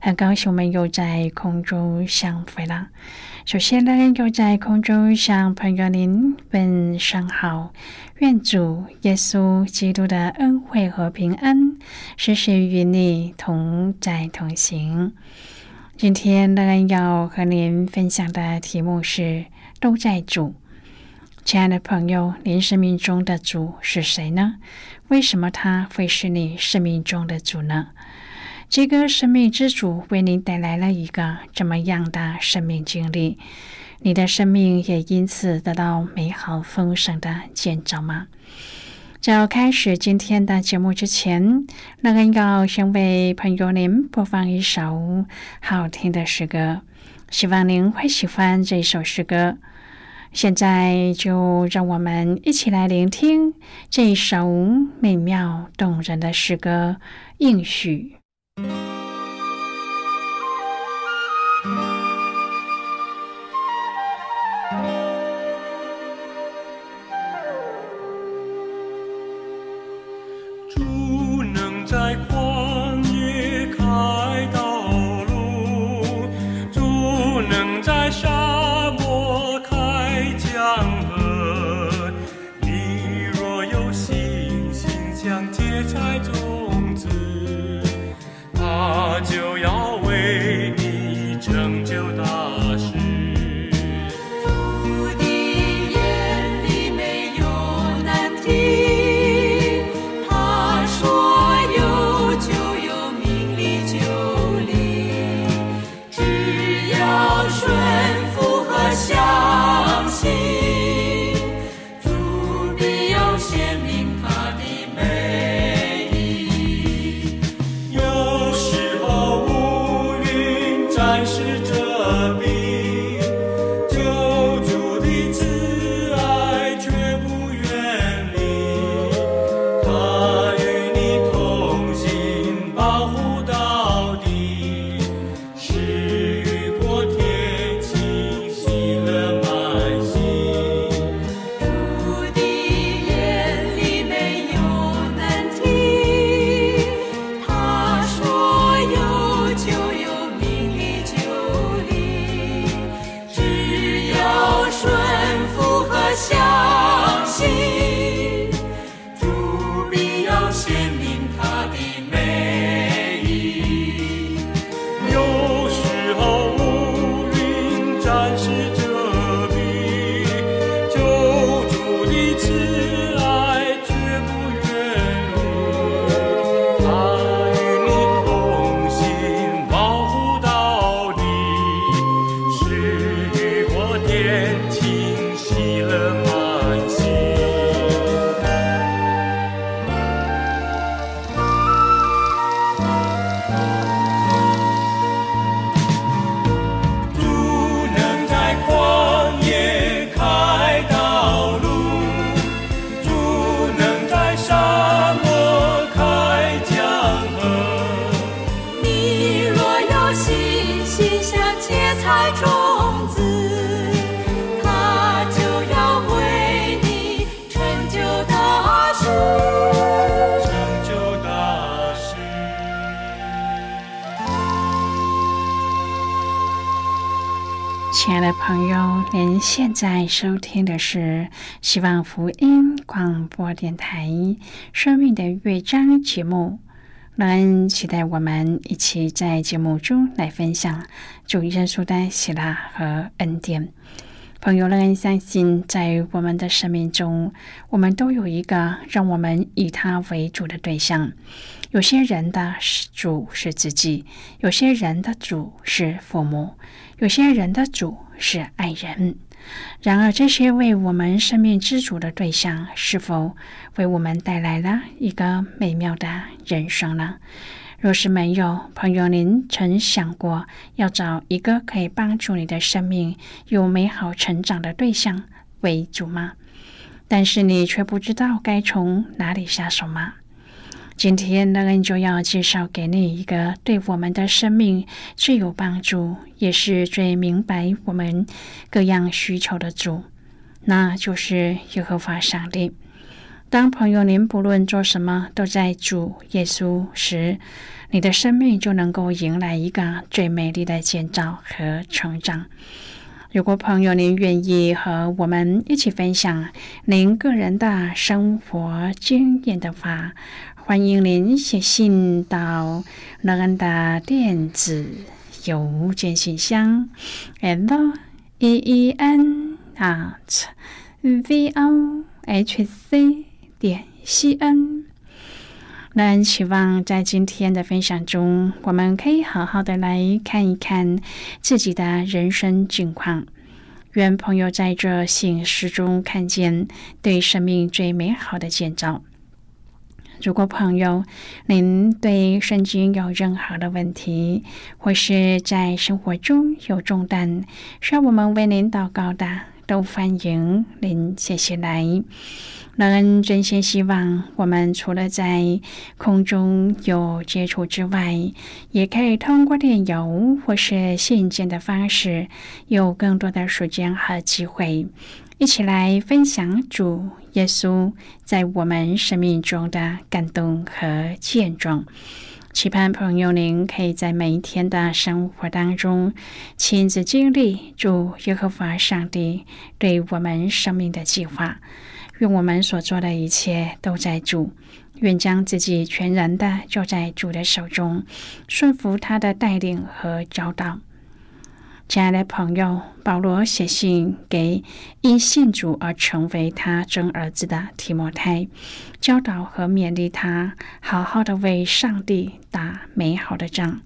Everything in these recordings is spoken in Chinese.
很高兴我们又在空中相会了。首先呢，又在空中向朋友您问声好，愿主耶稣基督的恩惠和平安时时与你同在同行。今天呢，要和您分享的题目是“都在主”。亲爱的朋友，您生命中的主是谁呢？为什么他会是你生命中的主呢？这个生命之主为你带来了一个这么样的生命经历，你的生命也因此得到美好丰盛的建造吗？在要开始今天的节目之前，那个要先为朋友您播放一首好听的诗歌，希望您会喜欢这首诗歌。现在就让我们一起来聆听这首美妙动人的诗歌《应许》。亲朋友，您现在收听的是希望福音广播电台《生命的乐章》节目。让人期待我们一起在节目中来分享主耶稣的喜乐和恩典。朋友，让人相信，在我们的生命中，我们都有一个让我们以他为主的对象。有些人的主是自己，有些人的主是父母，有些人的主是爱人。然而，这些为我们生命之主的对象，是否为我们带来了一个美妙的人生呢？若是没有，朋友，您曾想过要找一个可以帮助你的生命有美好成长的对象为主吗？但是你却不知道该从哪里下手吗？今天，乐恩就要介绍给你一个对我们的生命最有帮助，也是最明白我们各样需求的主，那就是耶和华上帝。当朋友您不论做什么都在主耶稣时，你的生命就能够迎来一个最美丽的建造和成长。如果朋友您愿意和我们一起分享您个人的生活经验的话，欢迎您写信到乐恩的电子邮件信箱：l e e n at v o h c 点 c n。乐恩期望在今天的分享中，我们可以好好的来看一看自己的人生境况。愿朋友在这信诗中看见对生命最美好的建造。如果朋友您对圣经有任何的问题，或是在生活中有重担，需要我们为您祷告的，都欢迎您写信来。乐恩真心希望，我们除了在空中有接触之外，也可以通过电邮或是信件的方式，有更多的时间和机会。一起来分享主耶稣在我们生命中的感动和见证。期盼朋友您可以在每一天的生活当中亲自经历主耶和华上帝对我们生命的计划。愿我们所做的一切都在主，愿将自己全然的交在主的手中，顺服他的带领和教导。亲爱的朋友，保罗写信给因信主而成为他真儿子的提摩太，教导和勉励他好好的为上帝打美好的仗。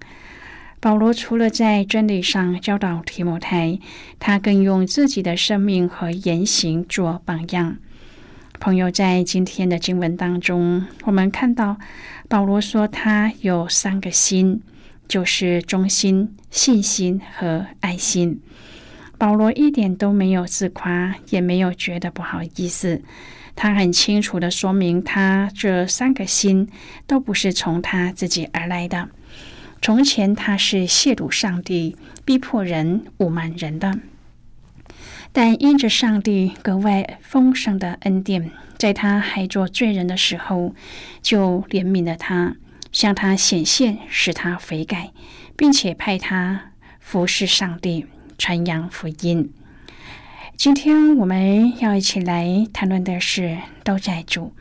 保罗除了在真理上教导提摩太，他更用自己的生命和言行做榜样。朋友，在今天的经文当中，我们看到保罗说他有三个心。就是忠心、信心和爱心。保罗一点都没有自夸，也没有觉得不好意思。他很清楚的说明，他这三个心都不是从他自己而来的。从前他是亵渎上帝、逼迫人、侮慢人的，但因着上帝格外丰盛的恩典，在他还做罪人的时候，就怜悯了他。向他显现，使他悔改，并且派他服侍上帝，传扬福音。今天我们要一起来谈论的是都在主。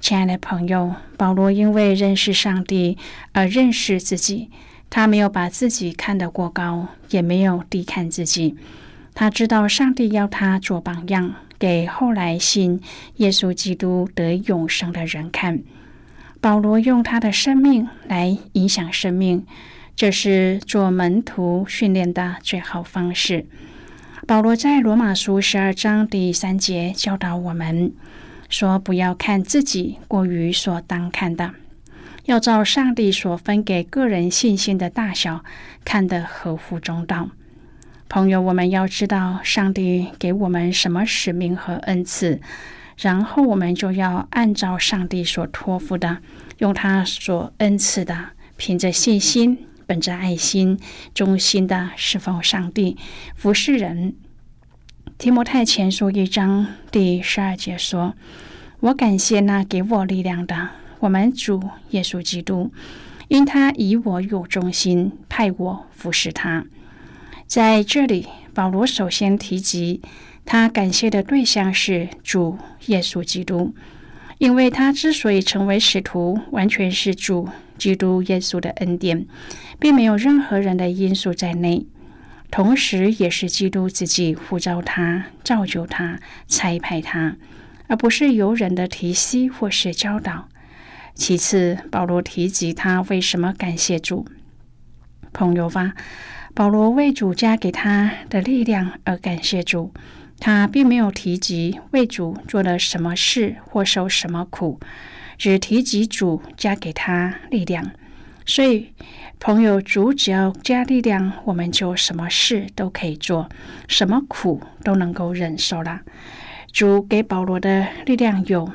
亲爱的朋友，保罗因为认识上帝而认识自己，他没有把自己看得过高，也没有低看自己。他知道上帝要他做榜样，给后来信耶稣基督得永生的人看。保罗用他的生命来影响生命，这是做门徒训练的最好方式。保罗在罗马书十二章第三节教导我们说：“不要看自己过于所当看的，要照上帝所分给个人信心的大小看得合乎中道。”朋友，我们要知道上帝给我们什么使命和恩赐。然后我们就要按照上帝所托付的，用他所恩赐的，凭着信心，本着爱心，忠心的侍奉上帝，服侍人。提摩太前书一章第十二节说：“我感谢那给我力量的，我们主耶稣基督，因他以我有忠心，派我服侍他。”在这里，保罗首先提及。他感谢的对象是主耶稣基督，因为他之所以成为使徒，完全是主基督耶稣的恩典，并没有任何人的因素在内。同时，也是基督自己呼召他、造就他、差派他，而不是由人的提息或是教导。其次，保罗提及他为什么感谢主。朋友吧，保罗为主加给他的力量而感谢主。他并没有提及为主做了什么事或受什么苦，只提及主加给他力量。所以，朋友，主只要加力量，我们就什么事都可以做，什么苦都能够忍受了。主给保罗的力量有：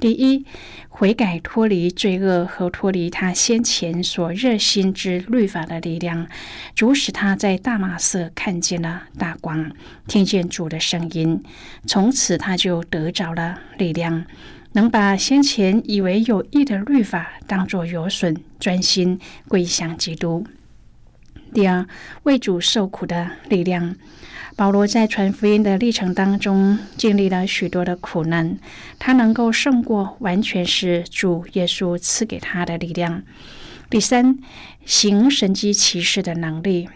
第一，悔改脱离罪恶和脱离他先前所热心之律法的力量。主使他在大马色看见了大光，听见主的声音，从此他就得着了力量。能把先前以为有益的律法当作有损，专心归向基督。第二，为主受苦的力量。保罗在传福音的历程当中经历了许多的苦难，他能够胜过，完全是主耶稣赐给他的力量。第三，行神迹奇事的能力。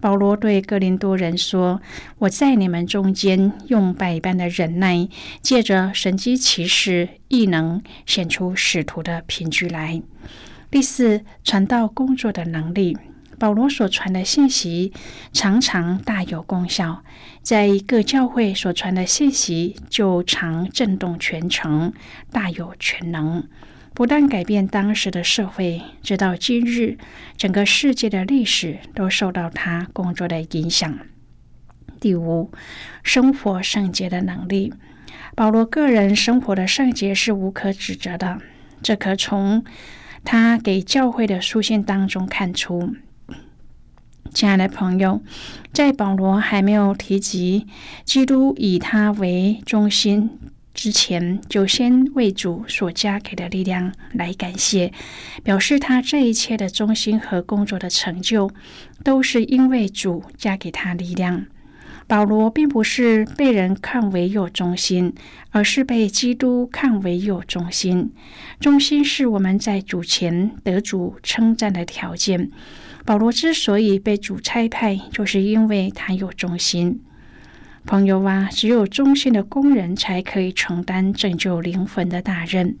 保罗对哥林多人说：“我在你们中间用百般的忍耐，借着神机骑士亦能显出使徒的凭据来。”第四，传道工作的能力。保罗所传的信息常常大有功效，在各教会所传的信息就常震动全城，大有全能。不但改变当时的社会，直到今日，整个世界的历史都受到他工作的影响。第五，生活圣洁的能力。保罗个人生活的圣洁是无可指责的，这可从他给教会的书信当中看出。亲爱的朋友，在保罗还没有提及基督以他为中心。之前就先为主所加给的力量来感谢，表示他这一切的忠心和工作的成就，都是因为主加给他力量。保罗并不是被人看为有忠心，而是被基督看为有忠心。忠心是我们在主前得主称赞的条件。保罗之所以被主差派，就是因为他有忠心。朋友啊，只有忠心的工人才可以承担拯救灵魂的大任。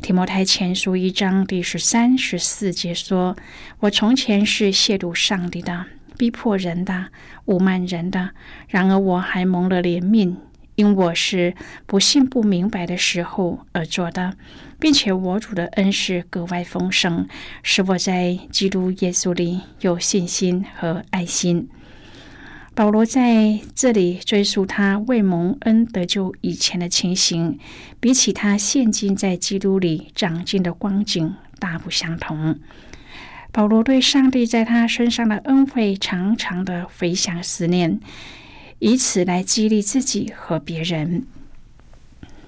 提摩太前书一章第十三、十四节说：“我从前是亵渎上帝的，逼迫人的，侮慢人的。然而我还蒙了怜悯，因我是不信、不明白的时候而做的，并且我主的恩是格外丰盛，使我在基督耶稣里有信心和爱心。”保罗在这里追溯他未蒙恩得救以前的情形，比起他现今在基督里长进的光景大不相同。保罗对上帝在他身上的恩惠常常的回想思念，以此来激励自己和别人。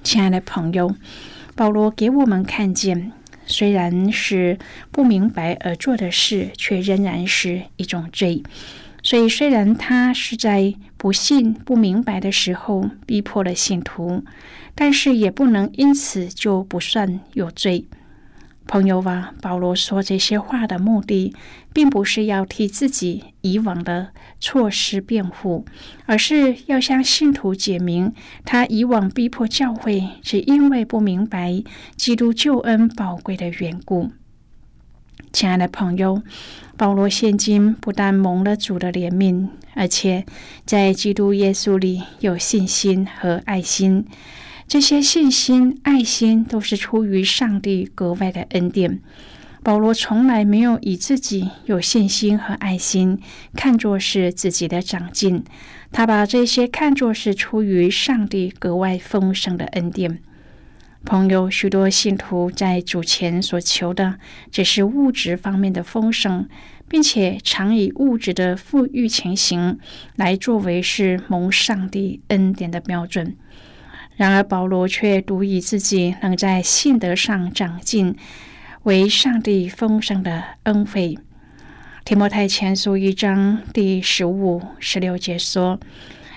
亲爱的朋友，保罗给我们看见，虽然是不明白而做的事，却仍然是一种罪。所以，虽然他是在不信、不明白的时候逼迫了信徒，但是也不能因此就不算有罪。朋友啊，保罗说这些话的目的，并不是要替自己以往的错失辩护，而是要向信徒解明，他以往逼迫教会，是因为不明白基督救恩宝贵的缘故。亲爱的朋友，保罗现今不但蒙了主的怜悯，而且在基督耶稣里有信心和爱心。这些信心、爱心都是出于上帝格外的恩典。保罗从来没有以自己有信心和爱心看作是自己的长进，他把这些看作是出于上帝格外丰盛的恩典。朋友，许多信徒在主前所求的只是物质方面的丰盛，并且常以物质的富裕情形来作为是蒙上帝恩典的标准。然而，保罗却独以自己能在信德上长进为上帝丰盛的恩惠。提摩太前书一章第十五、十六节说。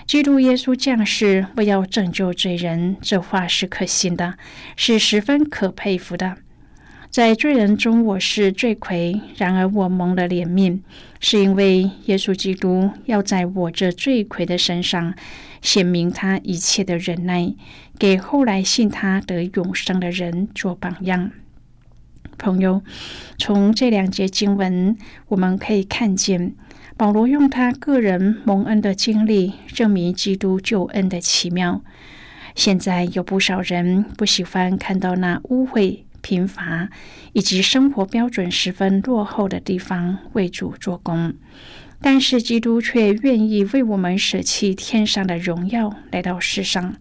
基督耶稣降世为要拯救罪人，这话是可信的，是十分可佩服的。在罪人中，我是罪魁；然而我蒙了怜悯，是因为耶稣基督要在我这罪魁的身上显明他一切的忍耐，给后来信他得永生的人做榜样。朋友，从这两节经文，我们可以看见保罗用他个人蒙恩的经历，证明基督救恩的奇妙。现在有不少人不喜欢看到那污秽。贫乏以及生活标准十分落后的地方为主做工，但是基督却愿意为我们舍弃天上的荣耀来到世上。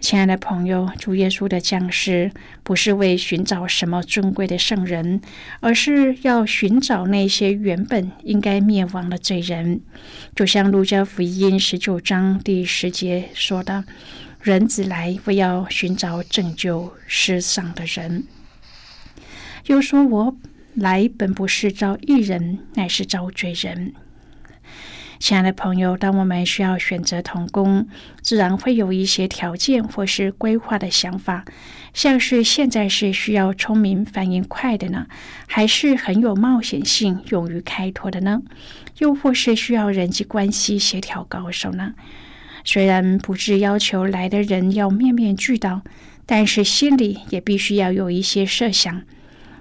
亲爱的朋友，主耶稣的降世不是为寻找什么尊贵的圣人，而是要寻找那些原本应该灭亡的罪人。就像路加福音十九章第十节说的。人子来，为要寻找拯救世上的人。又说：“我来本不是招义人，乃是招罪人。”亲爱的朋友，当我们需要选择童工，自然会有一些条件或是规划的想法，像是现在是需要聪明、反应快的呢，还是很有冒险性、勇于开拓的呢？又或是需要人际关系协调高手呢？虽然不是要求来的人要面面俱到，但是心里也必须要有一些设想。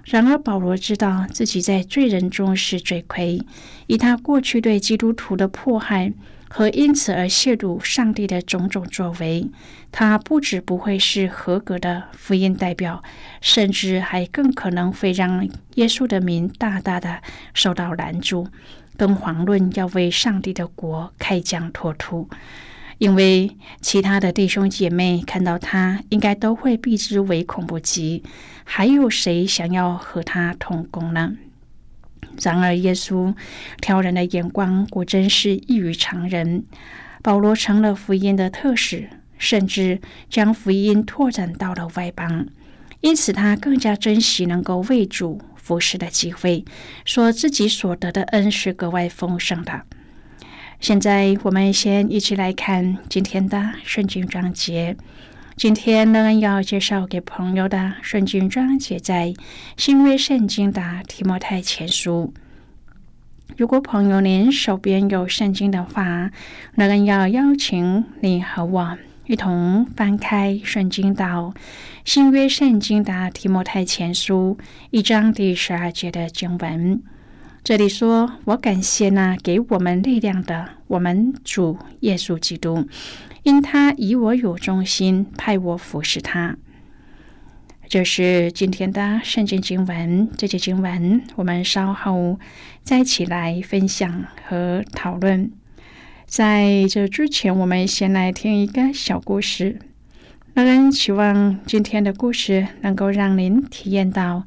然而，保罗知道自己在罪人中是罪魁，以他过去对基督徒的迫害和因此而亵渎上帝的种种作为，他不止不会是合格的福音代表，甚至还更可能会让耶稣的名大大的受到拦阻，更遑论要为上帝的国开疆拓土。因为其他的弟兄姐妹看到他，应该都会避之唯恐不及。还有谁想要和他同工呢？然而，耶稣挑人的眼光果真是异于常人。保罗成了福音的特使，甚至将福音拓展到了外邦，因此他更加珍惜能够为主服侍的机会，说自己所得的恩是格外丰盛的。现在我们先一起来看今天的圣经章节。今天呢，要介绍给朋友的圣经章节在新约圣经的提摩太前书。如果朋友您手边有圣经的话，那个要邀请你和我一同翻开圣经到新约圣经的提摩太前书一章第十二节的经文。这里说：“我感谢那给我们力量的我们主耶稣基督，因他以我有忠心，派我服侍他。”这是今天的圣经经文。这节经文我们稍后再一起来分享和讨论。在这之前，我们先来听一个小故事。让人期望今天的故事能够让您体验到。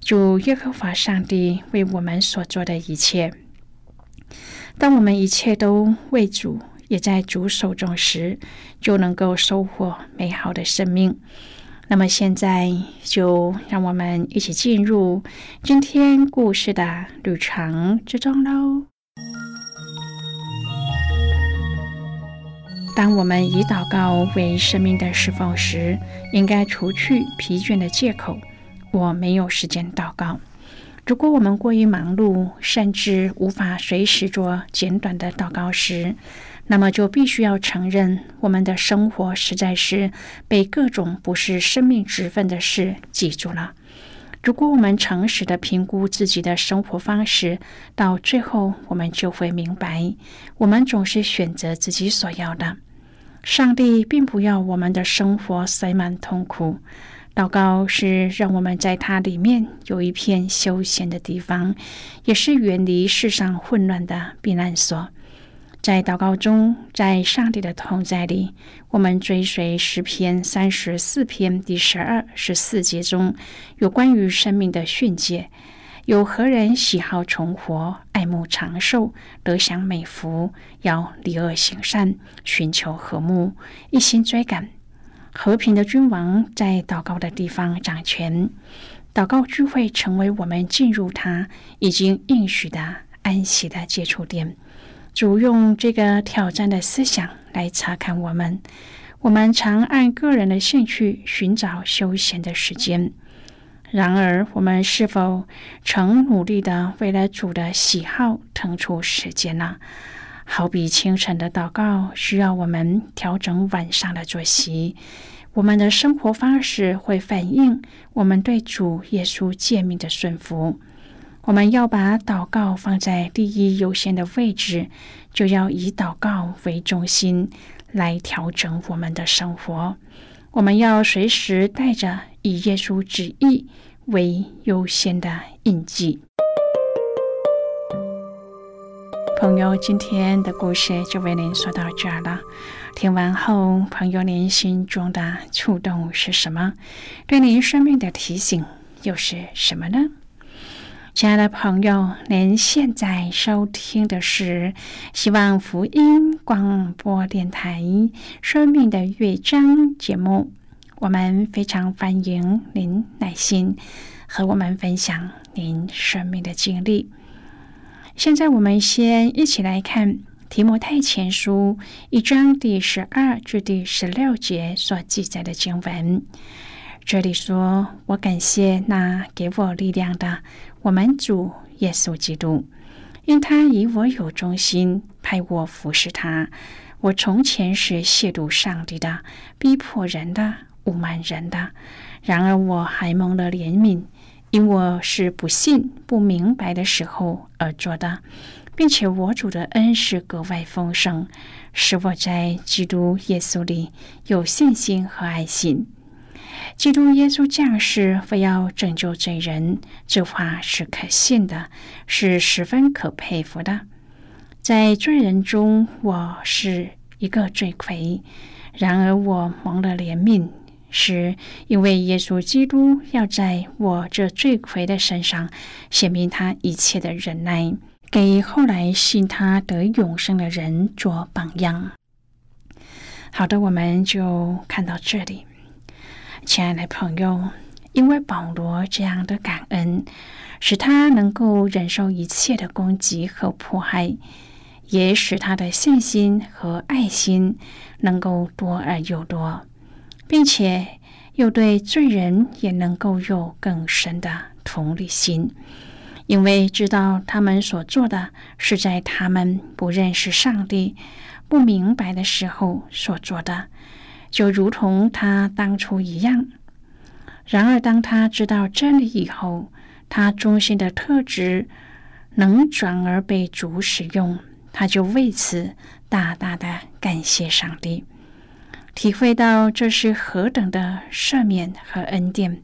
主耶和华上帝为我们所做的一切，当我们一切都为主，也在主手中时，就能够收获美好的生命。那么现在，就让我们一起进入今天故事的旅程之中喽。当我们以祷告为生命的释放时，应该除去疲倦的借口。我没有时间祷告。如果我们过于忙碌，甚至无法随时做简短的祷告时，那么就必须要承认，我们的生活实在是被各种不是生命之分的事挤住了。如果我们诚实的评估自己的生活方式，到最后我们就会明白，我们总是选择自己所要的。上帝并不要我们的生活塞满痛苦。祷告是让我们在它里面有一片休闲的地方，也是远离世上混乱的避难所。在祷告中，在上帝的同在里，我们追随诗篇三十四篇第十二、十四节中有关于生命的训诫：有何人喜好重活、爱慕长寿、得享美福？要离恶行善，寻求和睦，一心追赶。和平的君王在祷告的地方掌权，祷告聚会成为我们进入他已经应许的安息的接触点。主用这个挑战的思想来查看我们。我们常按个人的兴趣寻找休闲的时间，然而，我们是否曾努力的为了主的喜好腾出时间呢？好比清晨的祷告，需要我们调整晚上的作息。我们的生活方式会反映我们对主耶稣诫命的顺服。我们要把祷告放在第一优先的位置，就要以祷告为中心来调整我们的生活。我们要随时带着以耶稣旨意为优先的印记。朋友，今天的故事就为您说到这儿了。听完后，朋友您心中的触动是什么？对您生命的提醒又是什么呢？亲爱的朋友，您现在收听的是希望福音广播电台《生命的乐章》节目。我们非常欢迎您耐心和我们分享您生命的经历。现在，我们先一起来看《提摩太前书》一章第十二至第十六节所记载的经文。这里说：“我感谢那给我力量的。”我们主耶稣基督，因他以我有忠心，派我服侍他。我从前是亵渎上帝的，逼迫人的，侮慢人的。然而我还蒙了怜悯，因我是不信、不明白的时候而做的，并且我主的恩是格外丰盛，使我在基督耶稣里有信心和爱心。基督耶稣降世，非要拯救罪人，这话是可信的，是十分可佩服的。在罪人中，我是一个罪魁；然而我蒙了怜悯，是因为耶稣基督要在我这罪魁的身上显明他一切的忍耐，给后来信他得永生的人做榜样。好的，我们就看到这里。亲爱的朋友，因为保罗这样的感恩，使他能够忍受一切的攻击和迫害，也使他的信心和爱心能够多而又多，并且又对罪人也能够有更深的同理心，因为知道他们所做的是在他们不认识上帝、不明白的时候所做的。就如同他当初一样。然而，当他知道真理以后，他忠心的特质能转而被主使用，他就为此大大的感谢上帝，体会到这是何等的赦免和恩典。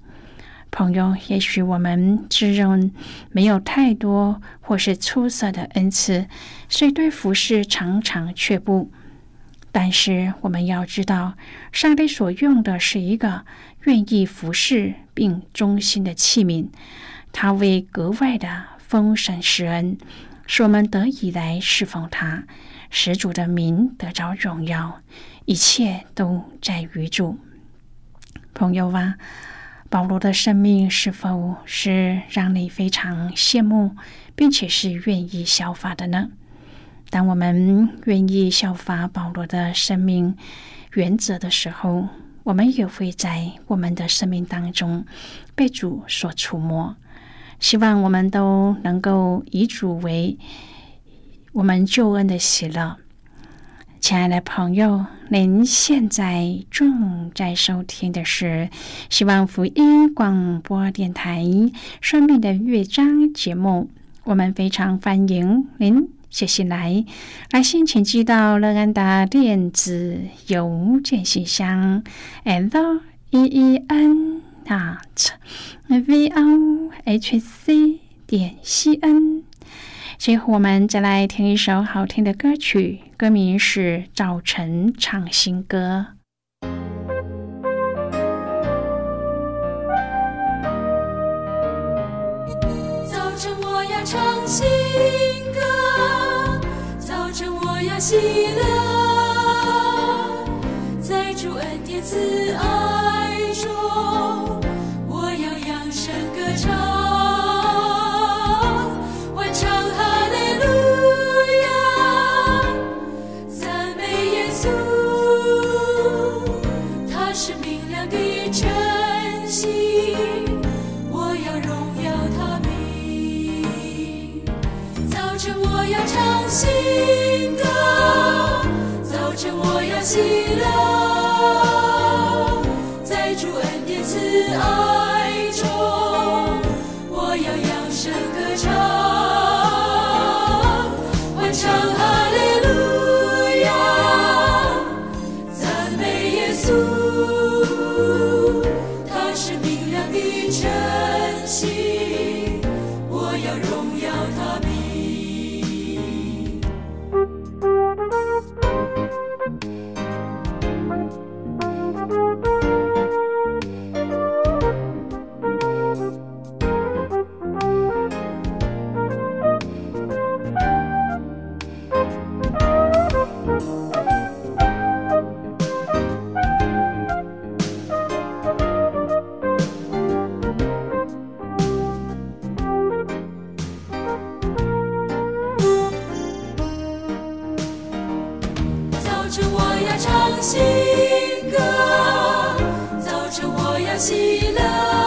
朋友，也许我们自认没有太多或是出色的恩赐，所以对服饰常常却步。但是我们要知道，上帝所用的是一个愿意服侍并忠心的器皿，他为格外的丰盛施恩，使我们得以来侍奉他，使主的名得着荣耀。一切都在于主。朋友啊，保罗的生命是否是让你非常羡慕，并且是愿意效法的呢？当我们愿意效法保罗的生命原则的时候，我们也会在我们的生命当中被主所触摸。希望我们都能够以主为我们救恩的喜乐。亲爱的朋友，您现在正在收听的是希望福音广播电台《生命的乐章》节目。我们非常欢迎您。写信来，来信请寄到乐安达电子邮件信箱，l e e n dot v o h c 点 c n。最后，我们再来听一首好听的歌曲，歌名是《早晨唱新歌》。在主恩典慈爱喜乐，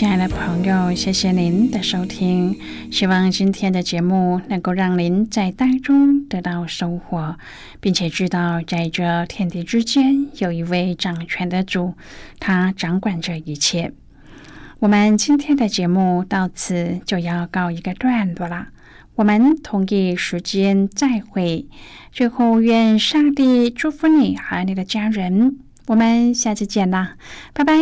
亲爱的朋友，谢谢您的收听。希望今天的节目能够让您在当中得到收获，并且知道在这天地之间有一位掌权的主，他掌管着一切。我们今天的节目到此就要告一个段落了。我们同一时间再会。最后，愿上帝祝福你和你的家人。我们下次见啦，拜拜。